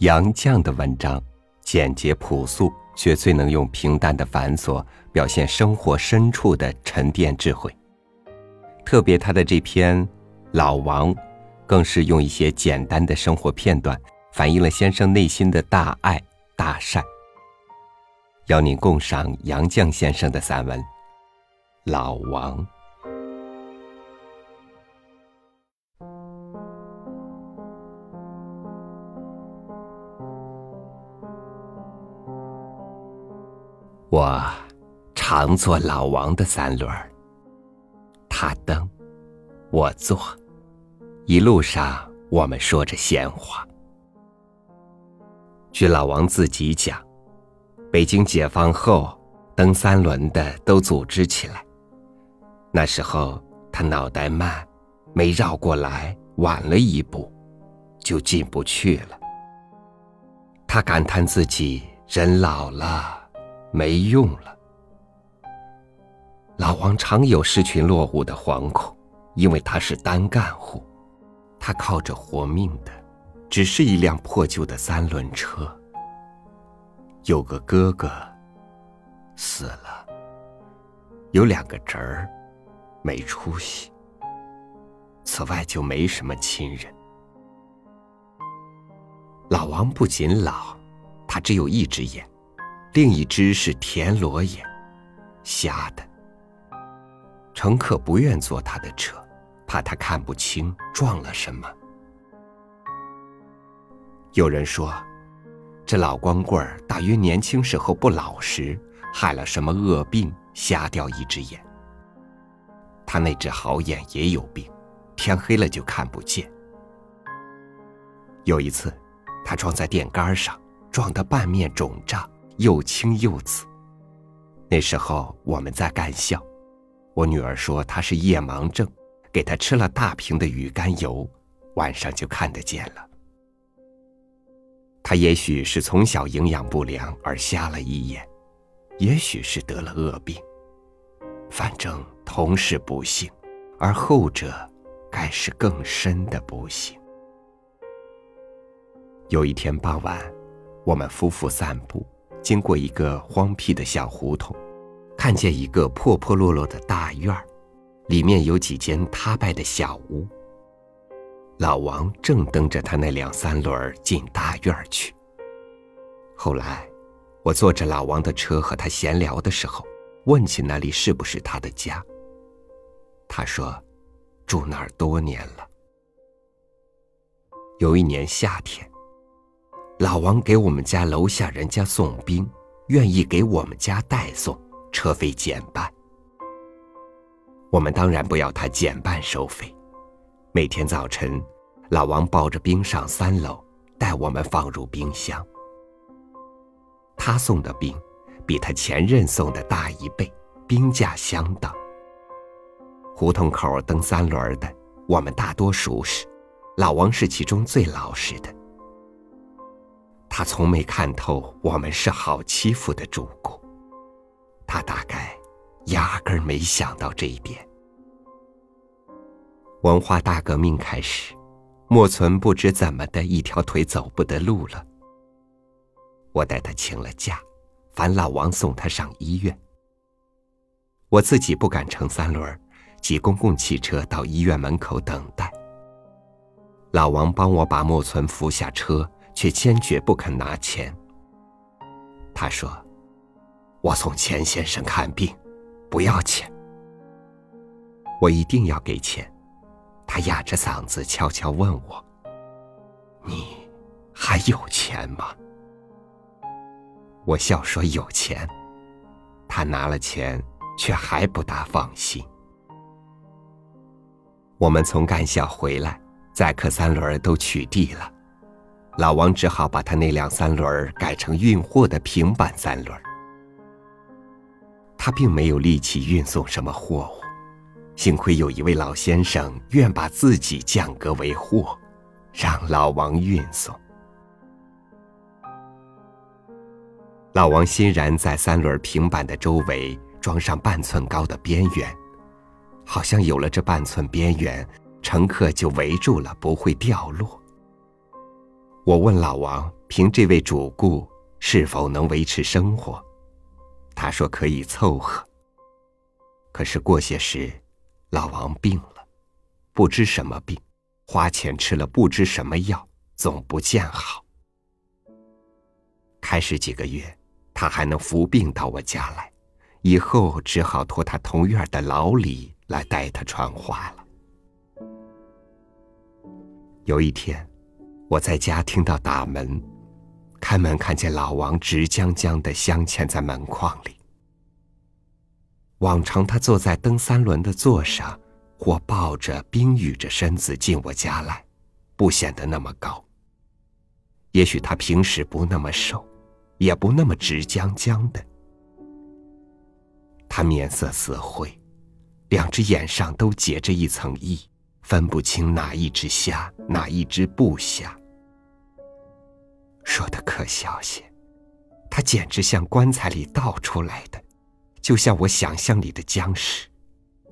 杨绛的文章简洁朴素，却最能用平淡的繁琐表现生活深处的沉淀智慧。特别他的这篇《老王》，更是用一些简单的生活片段，反映了先生内心的大爱大善。邀您共赏杨绛先生的散文《老王》。我常坐老王的三轮，他蹬，我坐，一路上我们说着闲话。据老王自己讲，北京解放后，蹬三轮的都组织起来。那时候他脑袋慢，没绕过来，晚了一步，就进不去了。他感叹自己人老了。没用了。老王常有失群落伍的惶恐，因为他是单干户，他靠着活命的，只是一辆破旧的三轮车。有个哥哥死了，有两个侄儿没出息，此外就没什么亲人。老王不仅老，他只有一只眼。另一只是田螺眼，瞎的。乘客不愿坐他的车，怕他看不清撞了什么。有人说，这老光棍儿大约年轻时候不老实，害了什么恶病，瞎掉一只眼。他那只好眼也有病，天黑了就看不见。有一次，他撞在电杆上，撞得半面肿胀。又青又紫。那时候我们在干校，我女儿说她是夜盲症，给她吃了大瓶的鱼肝油，晚上就看得见了。她也许是从小营养不良而瞎了一眼，也许是得了恶病，反正同是不幸，而后者该是更深的不幸。有一天傍晚，我们夫妇散步。经过一个荒僻的小胡同，看见一个破破落落的大院儿，里面有几间塌败的小屋。老王正蹬着他那两三轮进大院去。后来，我坐着老王的车和他闲聊的时候，问起那里是不是他的家。他说，住那儿多年了。有一年夏天。老王给我们家楼下人家送冰，愿意给我们家代送，车费减半。我们当然不要他减半收费。每天早晨，老王抱着冰上三楼，带我们放入冰箱。他送的冰，比他前任送的大一倍，冰价相当。胡同口蹬三轮的，我们大多熟识，老王是其中最老实的。他从没看透我们是好欺负的主顾，他大概压根儿没想到这一点。文化大革命开始，莫存不知怎么的一条腿走不得路了。我带他请了假，烦老王送他上医院。我自己不敢乘三轮，挤公共汽车到医院门口等待。老王帮我把莫存扶下车。却坚决不肯拿钱。他说：“我送钱先生看病，不要钱。我一定要给钱。”他哑着嗓子悄悄问我：“你还有钱吗？”我笑说：“有钱。”他拿了钱，却还不大放心。我们从干校回来，载客三轮都取缔了。老王只好把他那辆三轮改成运货的平板三轮。他并没有力气运送什么货物，幸亏有一位老先生愿把自己降格为货，让老王运送。老王欣然在三轮平板的周围装上半寸高的边缘，好像有了这半寸边缘，乘客就围住了，不会掉落。我问老王，凭这位主顾是否能维持生活？他说可以凑合。可是过些时，老王病了，不知什么病，花钱吃了不知什么药，总不见好。开始几个月，他还能服病到我家来，以后只好托他同院的老李来代他传话了。有一天。我在家听到打门，开门看见老王直僵僵的镶嵌在门框里。往常他坐在蹬三轮的座上，或抱着冰雨着身子进我家来，不显得那么高。也许他平时不那么瘦，也不那么直僵僵的。他面色死灰，两只眼上都结着一层翳。分不清哪一只瞎，哪一只不瞎。说的可笑些，他简直像棺材里倒出来的，就像我想象里的僵尸。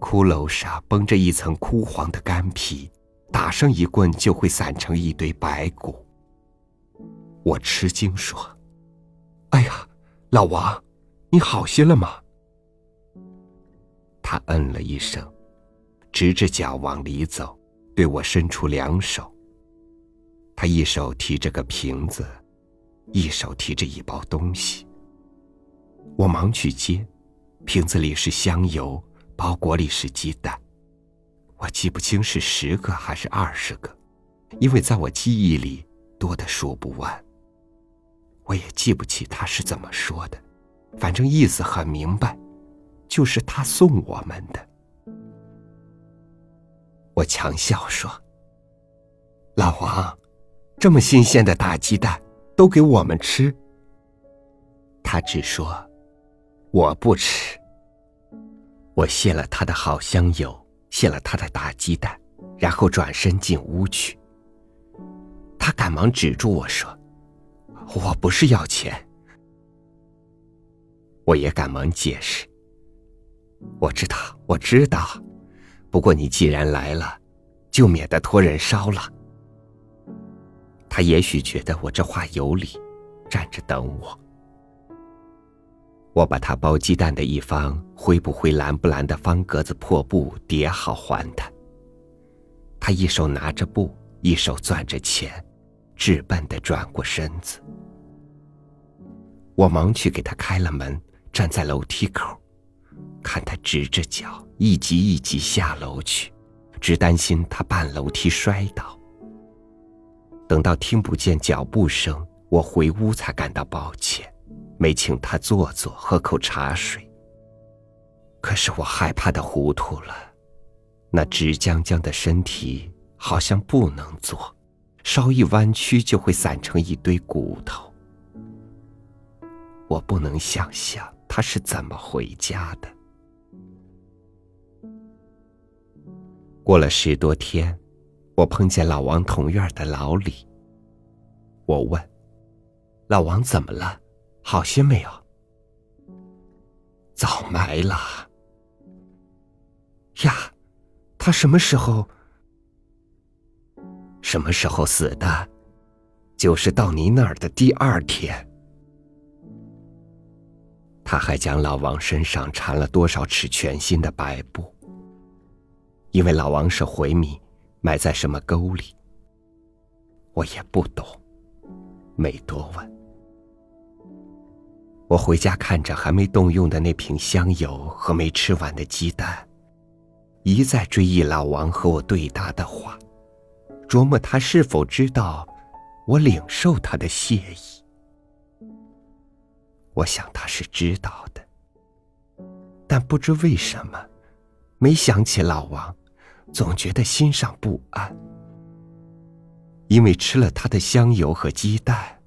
骷髅上绷着一层枯黄的干皮，打上一棍就会散成一堆白骨。我吃惊说：“哎呀，老王，你好些了吗？”他嗯了一声。直着脚往里走，对我伸出两手。他一手提着个瓶子，一手提着一包东西。我忙去接，瓶子里是香油，包裹里是鸡蛋。我记不清是十个还是二十个，因为在我记忆里多的数不完。我也记不起他是怎么说的，反正意思很明白，就是他送我们的。我强笑说：“老王，这么新鲜的大鸡蛋都给我们吃。”他只说：“我不吃。”我谢了他的好香油，谢了他的大鸡蛋，然后转身进屋去。他赶忙止住我说：“我不是要钱。”我也赶忙解释：“我知道，我知道。”不过你既然来了，就免得托人烧了。他也许觉得我这话有理，站着等我。我把他包鸡蛋的一方灰不灰蓝不蓝的方格子破布叠好还他。他一手拿着布，一手攥着钱，直笨的转过身子。我忙去给他开了门，站在楼梯口。看他直着脚一级一级下楼去，只担心他半楼梯摔倒。等到听不见脚步声，我回屋才感到抱歉，没请他坐坐喝口茶水。可是我害怕的糊涂了，那直僵僵的身体好像不能坐，稍一弯曲就会散成一堆骨头。我不能想象他是怎么回家的。过了十多天，我碰见老王同院的老李。我问：“老王怎么了？好些没有？”早埋了。呀，他什么时候？什么时候死的？就是到你那儿的第二天。他还将老王身上缠了多少尺全新的白布。因为老王是回民，埋在什么沟里，我也不懂，没多问。我回家看着还没动用的那瓶香油和没吃完的鸡蛋，一再追忆老王和我对答的话，琢磨他是否知道我领受他的谢意。我想他是知道的，但不知为什么，没想起老王。总觉得心上不安，因为吃了他的香油和鸡蛋，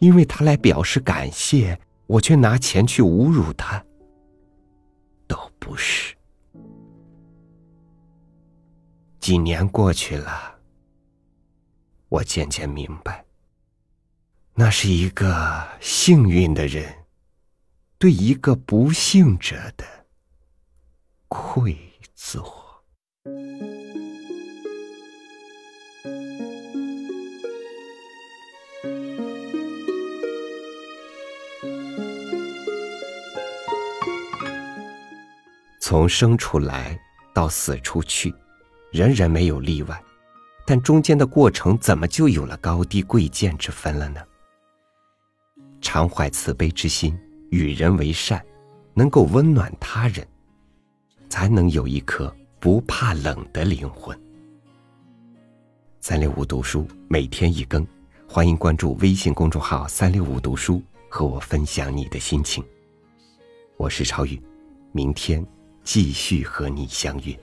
因为他来表示感谢，我却拿钱去侮辱他，都不是。几年过去了，我渐渐明白，那是一个幸运的人对一个不幸者的愧疚。从生出来到死出去人人没有例外。但中间的过程怎么就有了高低贵贱之分了呢？常怀慈悲之心与人为善能够温暖他人才能有一颗不怕冷的灵魂。三六五读书每天一更，欢迎关注微信公众号“三六五读书”，和我分享你的心情。我是超宇，明天继续和你相约。